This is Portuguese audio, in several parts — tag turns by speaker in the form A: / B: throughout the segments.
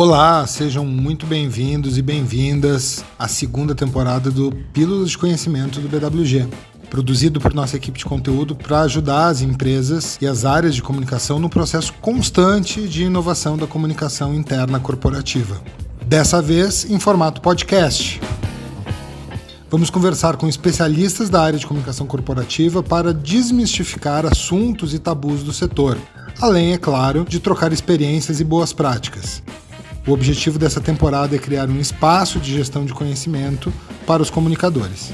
A: Olá, sejam muito bem-vindos e bem-vindas à segunda temporada do Pílulas de Conhecimento do BWG, produzido por nossa equipe de conteúdo para ajudar as empresas e as áreas de comunicação no processo constante de inovação da comunicação interna corporativa. Dessa vez em formato podcast. Vamos conversar com especialistas da área de comunicação corporativa para desmistificar assuntos e tabus do setor, além, é claro, de trocar experiências e boas práticas. O objetivo dessa temporada é criar um espaço de gestão de conhecimento para os comunicadores.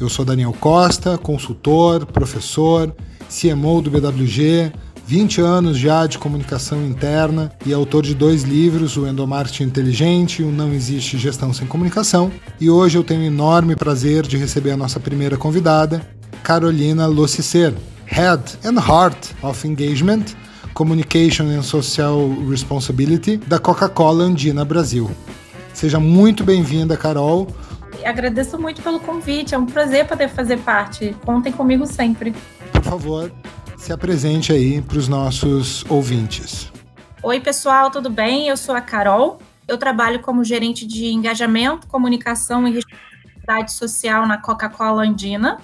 A: Eu sou Daniel Costa, consultor, professor, CMO do BWG, 20 anos já de comunicação interna e autor de dois livros, o Endomarketing Inteligente e o Não Existe Gestão Sem Comunicação. E hoje eu tenho o enorme prazer de receber a nossa primeira convidada, Carolina Lossicer, Head and Heart of Engagement Communication and Social Responsibility da Coca-Cola Andina Brasil. Seja muito bem-vinda, Carol.
B: Agradeço muito pelo convite, é um prazer poder fazer parte. Contem comigo sempre.
A: Por favor, se apresente aí para os nossos ouvintes.
B: Oi, pessoal, tudo bem? Eu sou a Carol. Eu trabalho como gerente de engajamento, comunicação e responsabilidade social na Coca-Cola Andina.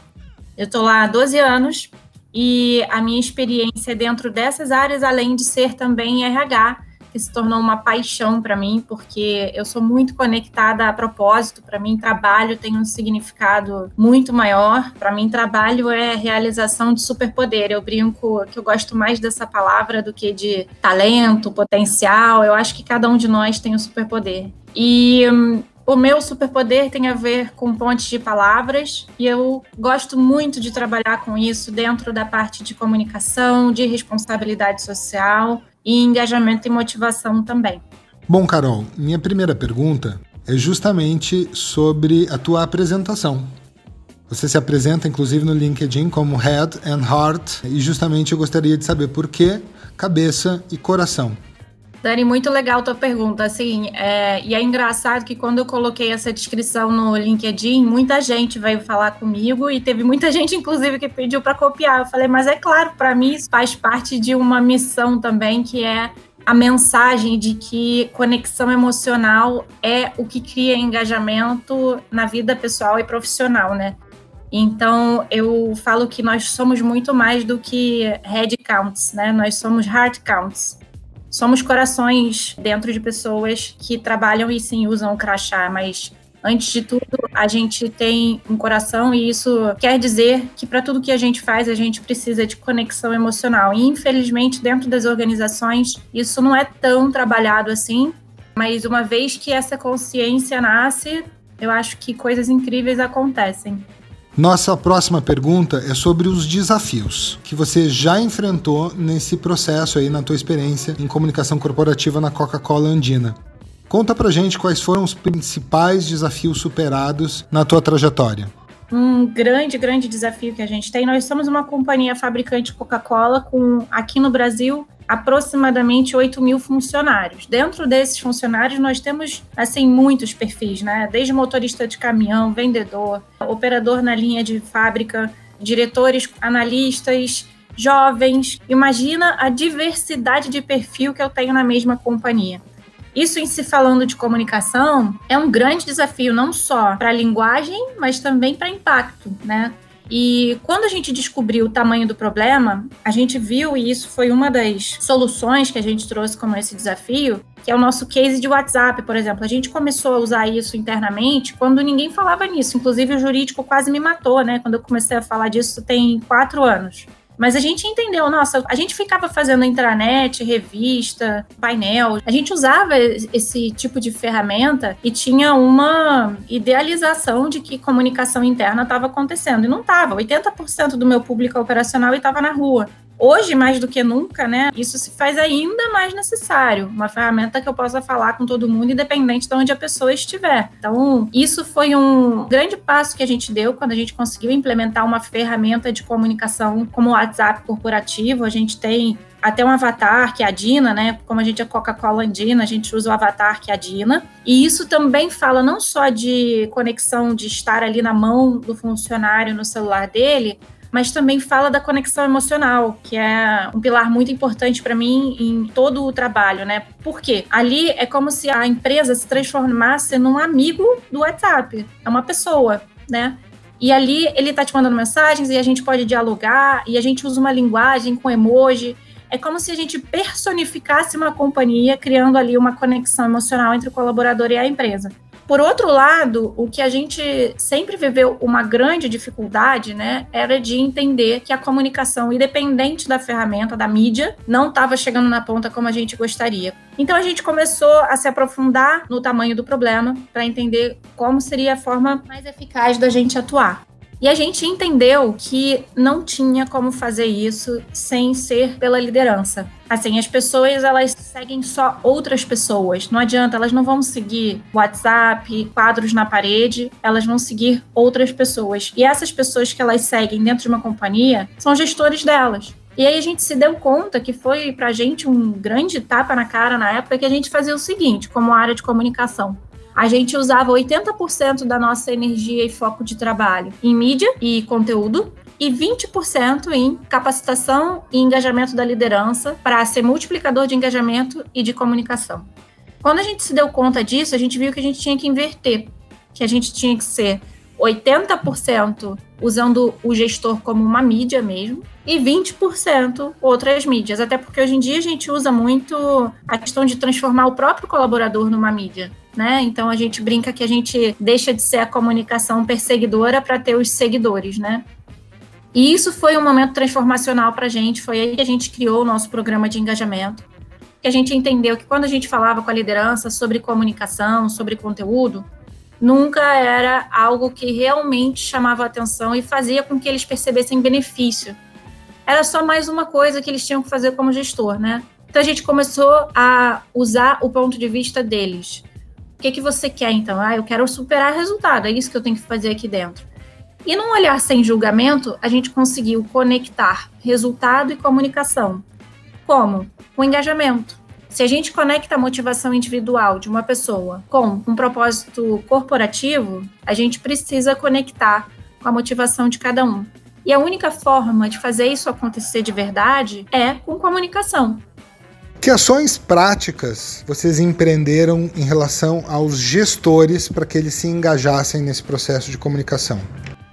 B: Eu estou lá há 12 anos e a minha experiência dentro dessas áreas, além de ser também RH, que se tornou uma paixão para mim, porque eu sou muito conectada a propósito. Para mim, trabalho tem um significado muito maior. Para mim, trabalho é realização de superpoder. Eu brinco que eu gosto mais dessa palavra do que de talento, potencial. Eu acho que cada um de nós tem um superpoder. E hum, o meu superpoder tem a ver com pontes de palavras e eu gosto muito de trabalhar com isso dentro da parte de comunicação, de responsabilidade social e engajamento e motivação também.
A: Bom, Carol, minha primeira pergunta é justamente sobre a tua apresentação. Você se apresenta, inclusive, no LinkedIn como Head and Heart, e justamente eu gostaria de saber por que cabeça e coração.
B: Dani, muito legal tua pergunta, assim, é, e é engraçado que quando eu coloquei essa descrição no LinkedIn, muita gente veio falar comigo e teve muita gente, inclusive, que pediu para copiar. Eu falei, mas é claro, para mim isso faz parte de uma missão também, que é a mensagem de que conexão emocional é o que cria engajamento na vida pessoal e profissional, né? Então, eu falo que nós somos muito mais do que head counts, né? Nós somos heart counts somos corações dentro de pessoas que trabalham e sim usam o crachá, mas antes de tudo, a gente tem um coração e isso quer dizer que para tudo que a gente faz, a gente precisa de conexão emocional. E infelizmente, dentro das organizações, isso não é tão trabalhado assim, mas uma vez que essa consciência nasce, eu acho que coisas incríveis acontecem.
A: Nossa próxima pergunta é sobre os desafios que você já enfrentou nesse processo aí na tua experiência em comunicação corporativa na Coca-Cola Andina. Conta pra gente quais foram os principais desafios superados na tua trajetória.
B: Um grande, grande desafio que a gente tem. Nós somos uma companhia fabricante Coca-Cola com aqui no Brasil aproximadamente 8 mil funcionários. Dentro desses funcionários, nós temos, assim, muitos perfis, né? Desde motorista de caminhão, vendedor, operador na linha de fábrica, diretores, analistas, jovens. Imagina a diversidade de perfil que eu tenho na mesma companhia. Isso em se falando de comunicação é um grande desafio não só para a linguagem, mas também para impacto, né? E quando a gente descobriu o tamanho do problema, a gente viu, e isso foi uma das soluções que a gente trouxe como esse desafio, que é o nosso case de WhatsApp, por exemplo. A gente começou a usar isso internamente quando ninguém falava nisso. Inclusive, o jurídico quase me matou, né? Quando eu comecei a falar disso tem quatro anos. Mas a gente entendeu, nossa, a gente ficava fazendo intranet, revista, painel, a gente usava esse tipo de ferramenta e tinha uma idealização de que comunicação interna estava acontecendo. E não estava. 80% do meu público operacional estava na rua. Hoje, mais do que nunca, né, isso se faz ainda mais necessário. Uma ferramenta que eu possa falar com todo mundo, independente de onde a pessoa estiver. Então, isso foi um grande passo que a gente deu quando a gente conseguiu implementar uma ferramenta de comunicação como o WhatsApp corporativo. A gente tem até um avatar, que é a Dina, né? Como a gente é Coca-Cola Andina, a gente usa o avatar, que é a Dina. E isso também fala não só de conexão, de estar ali na mão do funcionário no celular dele, mas também fala da conexão emocional, que é um pilar muito importante para mim em todo o trabalho, né? Porque ali é como se a empresa se transformasse num amigo do WhatsApp, é uma pessoa, né? E ali ele tá te mandando mensagens e a gente pode dialogar e a gente usa uma linguagem com emoji. É como se a gente personificasse uma companhia, criando ali uma conexão emocional entre o colaborador e a empresa. Por outro lado, o que a gente sempre viveu uma grande dificuldade, né, era de entender que a comunicação, independente da ferramenta, da mídia, não estava chegando na ponta como a gente gostaria. Então a gente começou a se aprofundar no tamanho do problema para entender como seria a forma mais eficaz da gente atuar. E a gente entendeu que não tinha como fazer isso sem ser pela liderança. Assim, as pessoas elas seguem só outras pessoas. Não adianta, elas não vão seguir WhatsApp, quadros na parede, elas vão seguir outras pessoas. E essas pessoas que elas seguem dentro de uma companhia são gestores delas. E aí a gente se deu conta que foi pra gente um grande tapa na cara na época que a gente fazia o seguinte, como área de comunicação a gente usava 80% da nossa energia e foco de trabalho em mídia e conteúdo e 20% em capacitação e engajamento da liderança para ser multiplicador de engajamento e de comunicação. Quando a gente se deu conta disso, a gente viu que a gente tinha que inverter, que a gente tinha que ser 80% usando o gestor como uma mídia mesmo e 20% outras mídias, até porque hoje em dia a gente usa muito a questão de transformar o próprio colaborador numa mídia né? Então a gente brinca que a gente deixa de ser a comunicação perseguidora para ter os seguidores, né? E isso foi um momento transformacional para a gente. Foi aí que a gente criou o nosso programa de engajamento. Que a gente entendeu que quando a gente falava com a liderança sobre comunicação, sobre conteúdo, nunca era algo que realmente chamava atenção e fazia com que eles percebessem benefício. Era só mais uma coisa que eles tinham que fazer como gestor, né? Então a gente começou a usar o ponto de vista deles. O que, que você quer então? Ah, eu quero superar resultado, é isso que eu tenho que fazer aqui dentro. E num olhar sem julgamento, a gente conseguiu conectar resultado e comunicação. Como? Com engajamento. Se a gente conecta a motivação individual de uma pessoa com um propósito corporativo, a gente precisa conectar com a motivação de cada um. E a única forma de fazer isso acontecer de verdade é com comunicação.
A: Que ações práticas vocês empreenderam em relação aos gestores para que eles se engajassem nesse processo de comunicação?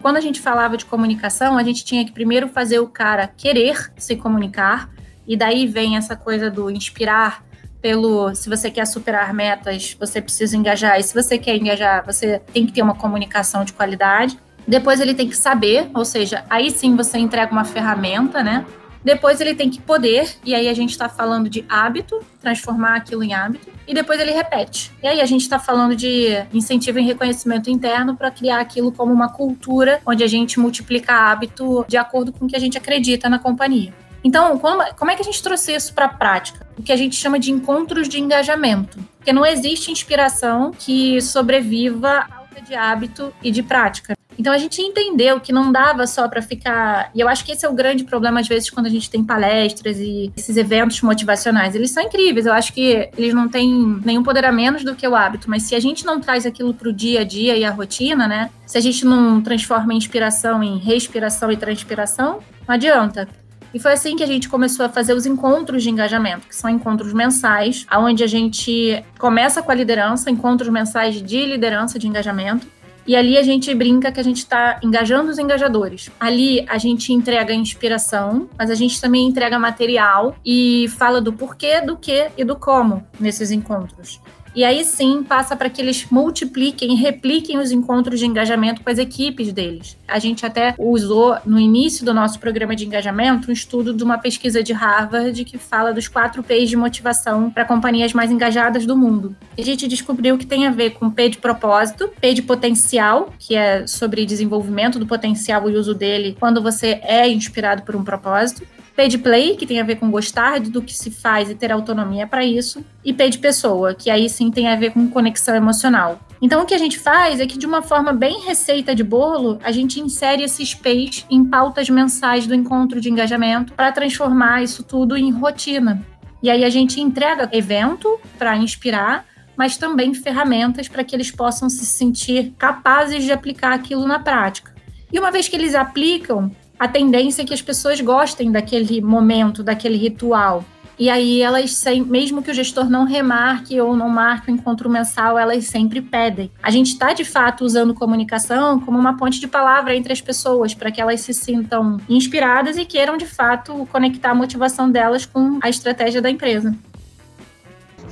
B: Quando a gente falava de comunicação, a gente tinha que primeiro fazer o cara querer se comunicar, e daí vem essa coisa do inspirar pelo se você quer superar metas, você precisa engajar, e se você quer engajar, você tem que ter uma comunicação de qualidade. Depois ele tem que saber, ou seja, aí sim você entrega uma ferramenta, né? Depois ele tem que poder, e aí a gente está falando de hábito, transformar aquilo em hábito, e depois ele repete. E aí a gente está falando de incentivo em reconhecimento interno para criar aquilo como uma cultura onde a gente multiplica hábito de acordo com o que a gente acredita na companhia. Então, como, é que a gente trouxe isso para a prática? O que a gente chama de encontros de engajamento. Porque não existe inspiração que sobreviva de hábito e de prática. Então a gente entendeu que não dava só para ficar. E eu acho que esse é o grande problema, às vezes, quando a gente tem palestras e esses eventos motivacionais. Eles são incríveis, eu acho que eles não têm nenhum poder a menos do que o hábito, mas se a gente não traz aquilo para o dia a dia e a rotina, né? Se a gente não transforma inspiração em respiração e transpiração, não adianta. E foi assim que a gente começou a fazer os encontros de engajamento, que são encontros mensais, onde a gente começa com a liderança, encontros mensais de liderança de engajamento, e ali a gente brinca que a gente está engajando os engajadores. Ali a gente entrega inspiração, mas a gente também entrega material e fala do porquê, do que e do como nesses encontros. E aí sim passa para que eles multipliquem repliquem os encontros de engajamento com as equipes deles. A gente até usou no início do nosso programa de engajamento um estudo de uma pesquisa de Harvard que fala dos quatro P's de motivação para companhias mais engajadas do mundo. E a gente descobriu que tem a ver com P de propósito, P de potencial, que é sobre desenvolvimento do potencial e uso dele quando você é inspirado por um propósito, Paid play, que tem a ver com gostar do que se faz e ter autonomia para isso, e paid pessoa, que aí sim tem a ver com conexão emocional. Então o que a gente faz é que de uma forma bem receita de bolo, a gente insere esses P's em pautas mensais do encontro de engajamento para transformar isso tudo em rotina. E aí a gente entrega evento para inspirar, mas também ferramentas para que eles possam se sentir capazes de aplicar aquilo na prática. E uma vez que eles aplicam, a tendência é que as pessoas gostem daquele momento, daquele ritual. E aí elas, mesmo que o gestor não remarque ou não marque o encontro mensal, elas sempre pedem. A gente está de fato usando comunicação como uma ponte de palavra entre as pessoas para que elas se sintam inspiradas e queiram de fato conectar a motivação delas com a estratégia da empresa.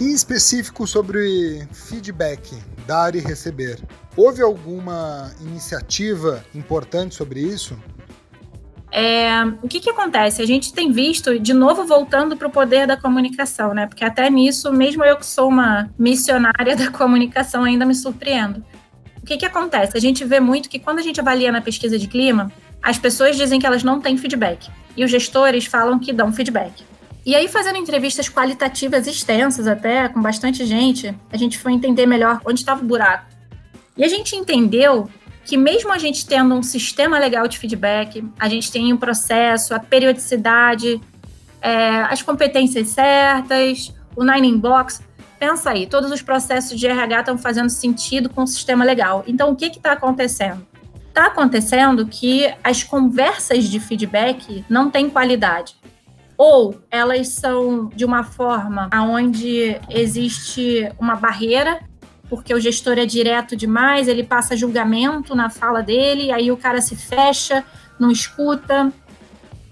A: Em específico sobre feedback, dar e receber. Houve alguma iniciativa importante sobre isso?
B: É, o que, que acontece? A gente tem visto, de novo, voltando para o poder da comunicação, né? Porque até nisso, mesmo eu que sou uma missionária da comunicação, ainda me surpreendo. O que, que acontece? A gente vê muito que quando a gente avalia na pesquisa de clima, as pessoas dizem que elas não têm feedback. E os gestores falam que dão feedback. E aí, fazendo entrevistas qualitativas extensas, até com bastante gente, a gente foi entender melhor onde estava o buraco. E a gente entendeu que mesmo a gente tendo um sistema legal de feedback, a gente tem um processo, a periodicidade, é, as competências certas, o Nine in Box, pensa aí, todos os processos de RH estão fazendo sentido com o sistema legal. Então, o que está acontecendo? Está acontecendo que as conversas de feedback não têm qualidade. Ou elas são de uma forma onde existe uma barreira porque o gestor é direto demais, ele passa julgamento na fala dele, aí o cara se fecha, não escuta.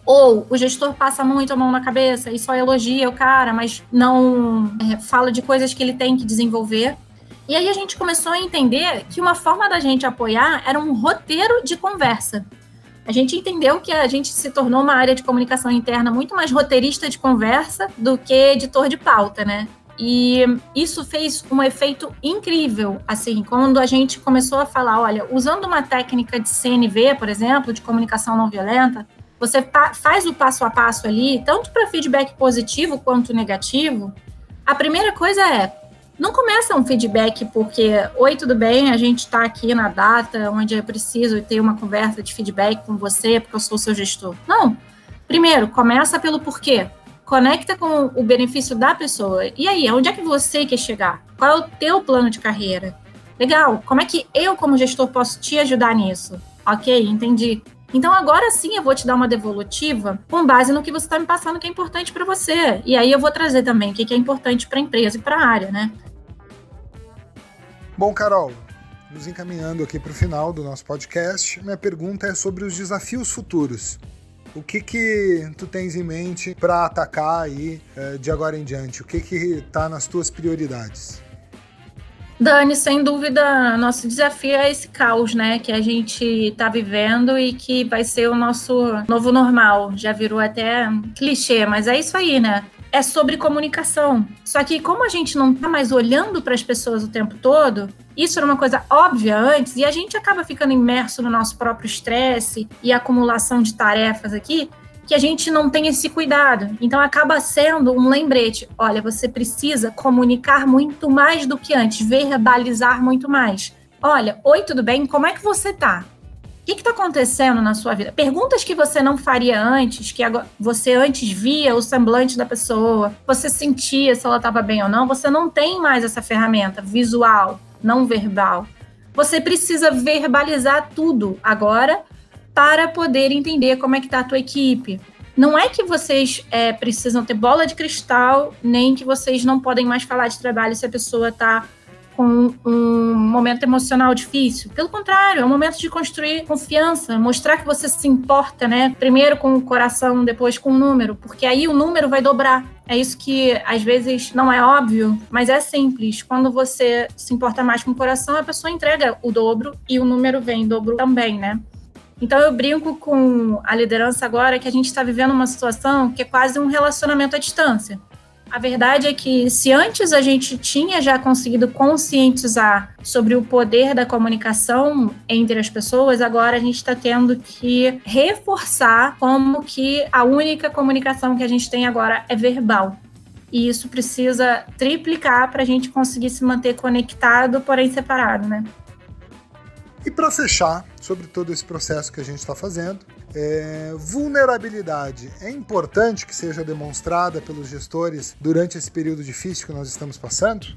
B: Ou o gestor passa muito a mão na cabeça e só elogia o cara, mas não é, fala de coisas que ele tem que desenvolver. E aí a gente começou a entender que uma forma da gente apoiar era um roteiro de conversa. A gente entendeu que a gente se tornou uma área de comunicação interna muito mais roteirista de conversa do que editor de pauta, né? E isso fez um efeito incrível, assim, quando a gente começou a falar, olha, usando uma técnica de CNV, por exemplo, de comunicação não violenta, você faz o passo a passo ali, tanto para feedback positivo quanto negativo. A primeira coisa é, não começa um feedback porque, oi, tudo bem, a gente está aqui na data onde eu preciso ter uma conversa de feedback com você, porque eu sou seu gestor. Não. Primeiro, começa pelo porquê conecta com o benefício da pessoa. E aí, onde é que você quer chegar? Qual é o teu plano de carreira? Legal, como é que eu, como gestor, posso te ajudar nisso? Ok, entendi. Então agora sim eu vou te dar uma devolutiva com base no que você está me passando que é importante para você. E aí eu vou trazer também o que é importante para a empresa e para a área, né?
A: Bom, Carol, nos encaminhando aqui para o final do nosso podcast, minha pergunta é sobre os desafios futuros. O que que tu tens em mente para atacar aí eh, de agora em diante? O que que está nas tuas prioridades?
B: Dani, sem dúvida, nosso desafio é esse caos, né, que a gente está vivendo e que vai ser o nosso novo normal. Já virou até clichê, mas é isso aí, né? É sobre comunicação. Só que como a gente não está mais olhando para as pessoas o tempo todo, isso era uma coisa óbvia antes e a gente acaba ficando imerso no nosso próprio estresse e acumulação de tarefas aqui que a gente não tem esse cuidado. Então acaba sendo um lembrete. Olha, você precisa comunicar muito mais do que antes, verbalizar muito mais. Olha, oi, tudo bem? Como é que você tá? O que está acontecendo na sua vida? Perguntas que você não faria antes, que você antes via o semblante da pessoa, você sentia se ela estava bem ou não, você não tem mais essa ferramenta visual não verbal. Você precisa verbalizar tudo agora para poder entender como é que está a tua equipe. Não é que vocês é, precisam ter bola de cristal, nem que vocês não podem mais falar de trabalho se a pessoa está com um momento emocional difícil. Pelo contrário, é um momento de construir confiança, mostrar que você se importa, né? Primeiro com o coração, depois com o número, porque aí o número vai dobrar. É isso que às vezes não é óbvio, mas é simples. Quando você se importa mais com o coração, a pessoa entrega o dobro e o número vem dobro também, né? Então eu brinco com a liderança agora que a gente está vivendo uma situação que é quase um relacionamento à distância. A verdade é que se antes a gente tinha já conseguido conscientizar sobre o poder da comunicação entre as pessoas, agora a gente está tendo que reforçar como que a única comunicação que a gente tem agora é verbal. E isso precisa triplicar para a gente conseguir se manter conectado, porém separado, né?
A: E para fechar sobre todo esse processo que a gente está fazendo, é, vulnerabilidade é importante que seja demonstrada pelos gestores durante esse período difícil que nós estamos passando?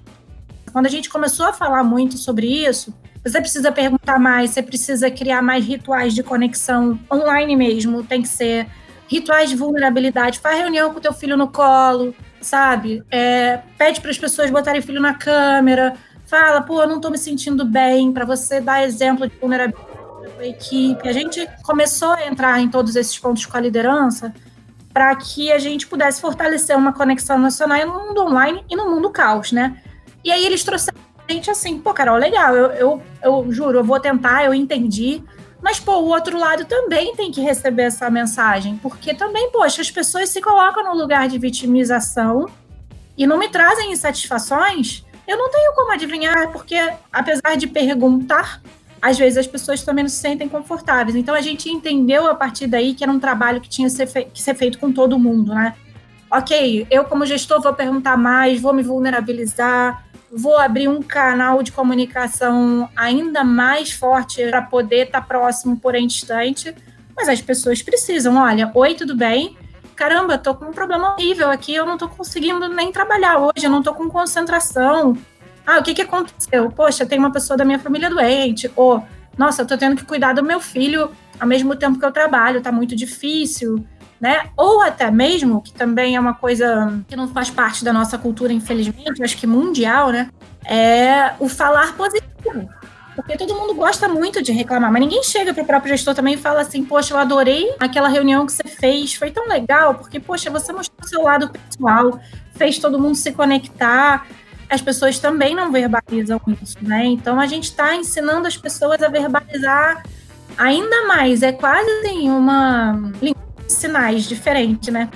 B: Quando a gente começou a falar muito sobre isso, Você precisa perguntar mais, você precisa criar mais rituais de conexão online mesmo, tem que ser rituais de vulnerabilidade. Faz reunião com teu filho no colo, sabe? É, pede para as pessoas botarem filho na câmera, fala, pô, eu não estou me sentindo bem, para você dar exemplo de vulnerabilidade a equipe. A gente começou a entrar em todos esses pontos com a liderança para que a gente pudesse fortalecer uma conexão nacional no mundo online e no mundo caos, né? E aí eles trouxeram a gente assim, pô, Carol, legal, eu, eu, eu juro, eu vou tentar, eu entendi, mas, pô, o outro lado também tem que receber essa mensagem, porque também, poxa, as pessoas se colocam no lugar de vitimização e não me trazem insatisfações, eu não tenho como adivinhar, porque apesar de perguntar, às vezes as pessoas também não se sentem confortáveis. Então a gente entendeu a partir daí que era um trabalho que tinha que ser feito com todo mundo, né? Ok, eu como gestor vou perguntar mais, vou me vulnerabilizar, vou abrir um canal de comunicação ainda mais forte para poder estar tá próximo, porém distante. Mas as pessoas precisam, olha, oi, tudo bem? Caramba, tô com um problema horrível aqui, eu não tô conseguindo nem trabalhar hoje, eu não tô com concentração, ah, o que, que aconteceu? Poxa, tem uma pessoa da minha família doente. Ou, nossa, eu tô tendo que cuidar do meu filho ao mesmo tempo que eu trabalho, tá muito difícil. Né? Ou até mesmo, que também é uma coisa que não faz parte da nossa cultura, infelizmente, acho que mundial, né? É o falar positivo. Porque todo mundo gosta muito de reclamar, mas ninguém chega para o próprio gestor também e fala assim: Poxa, eu adorei aquela reunião que você fez, foi tão legal, porque, poxa, você mostrou seu lado pessoal, fez todo mundo se conectar as pessoas também não verbalizam isso, né? Então a gente está ensinando as pessoas a verbalizar ainda mais. É quase assim, uma língua de sinais diferente, né?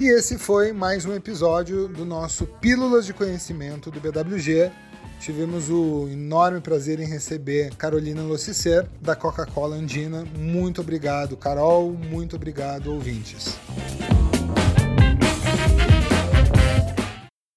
A: E esse foi mais um episódio do nosso Pílulas de Conhecimento do BWG. Tivemos o enorme prazer em receber Carolina Lossicer, da Coca-Cola Andina. Muito obrigado, Carol. Muito obrigado, ouvintes.